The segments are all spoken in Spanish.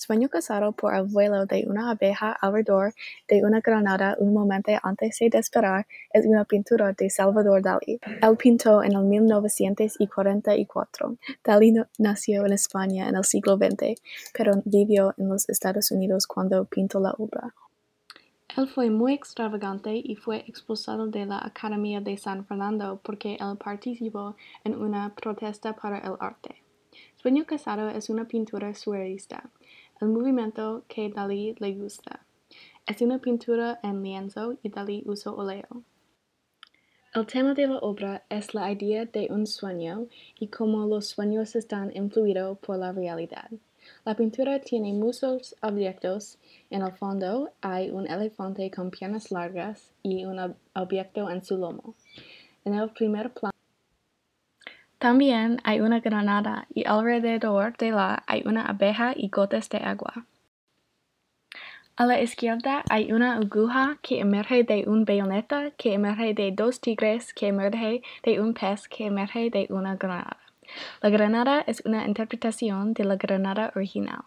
Sueño casado por el de una abeja alrededor de una granada un momento antes de despegar es una pintura de Salvador Dalí. Él pintó en el 1944. Dalí nació en España en el siglo XX, pero vivió en los Estados Unidos cuando pintó la obra. Él fue muy extravagante y fue expulsado de la Academia de San Fernando porque él participó en una protesta para el arte. Sueño casado es una pintura surrealista, el movimiento que Dalí le gusta. Es una pintura en lienzo y Dalí usó óleo. El tema de la obra es la idea de un sueño y cómo los sueños están influidos por la realidad. La pintura tiene muchos objetos. En el fondo hay un elefante con piernas largas y un objeto en su lomo. En el primer plano también hay una granada y alrededor de la hay una abeja y gotas de agua. A la izquierda hay una aguja que emerge de un bayoneta, que emerge de dos tigres, que emerge de un pez, que emerge de una granada. La granada es una interpretación de la granada original.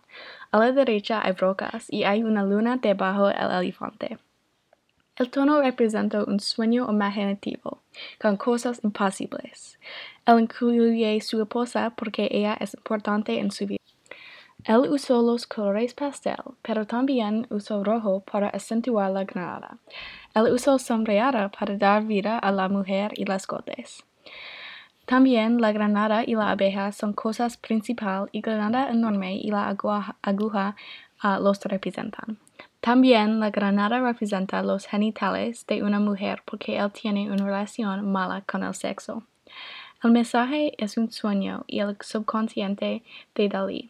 A la derecha hay rocas y hay una luna debajo del elefante. El tono representa un sueño imaginativo, con cosas imposibles. Él incluye su esposa porque ella es importante en su vida. Él usó los colores pastel, pero también usó rojo para acentuar la granada. Él usó sombreada para dar vida a la mujer y las gotas. También la granada y la abeja son cosas principal y granada enorme y la aguja, los representan. También la granada representa los genitales de una mujer porque él tiene una relación mala con el sexo. El mensaje es un sueño y el subconsciente de Dalí.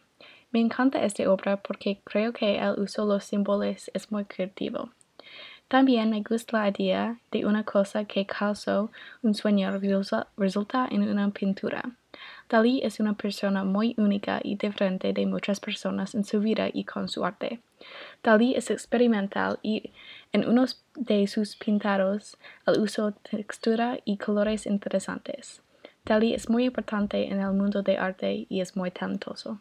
Me encanta esta obra porque creo que el uso de los símbolos es muy creativo. También me gusta la idea de una cosa que causó un sueño resulta en una pintura. Dalí es una persona muy única y diferente de muchas personas en su vida y con su arte. Dalí es experimental y en uno de sus pintados el uso textura y colores interesantes. Dalí es muy importante en el mundo de arte y es muy talentoso.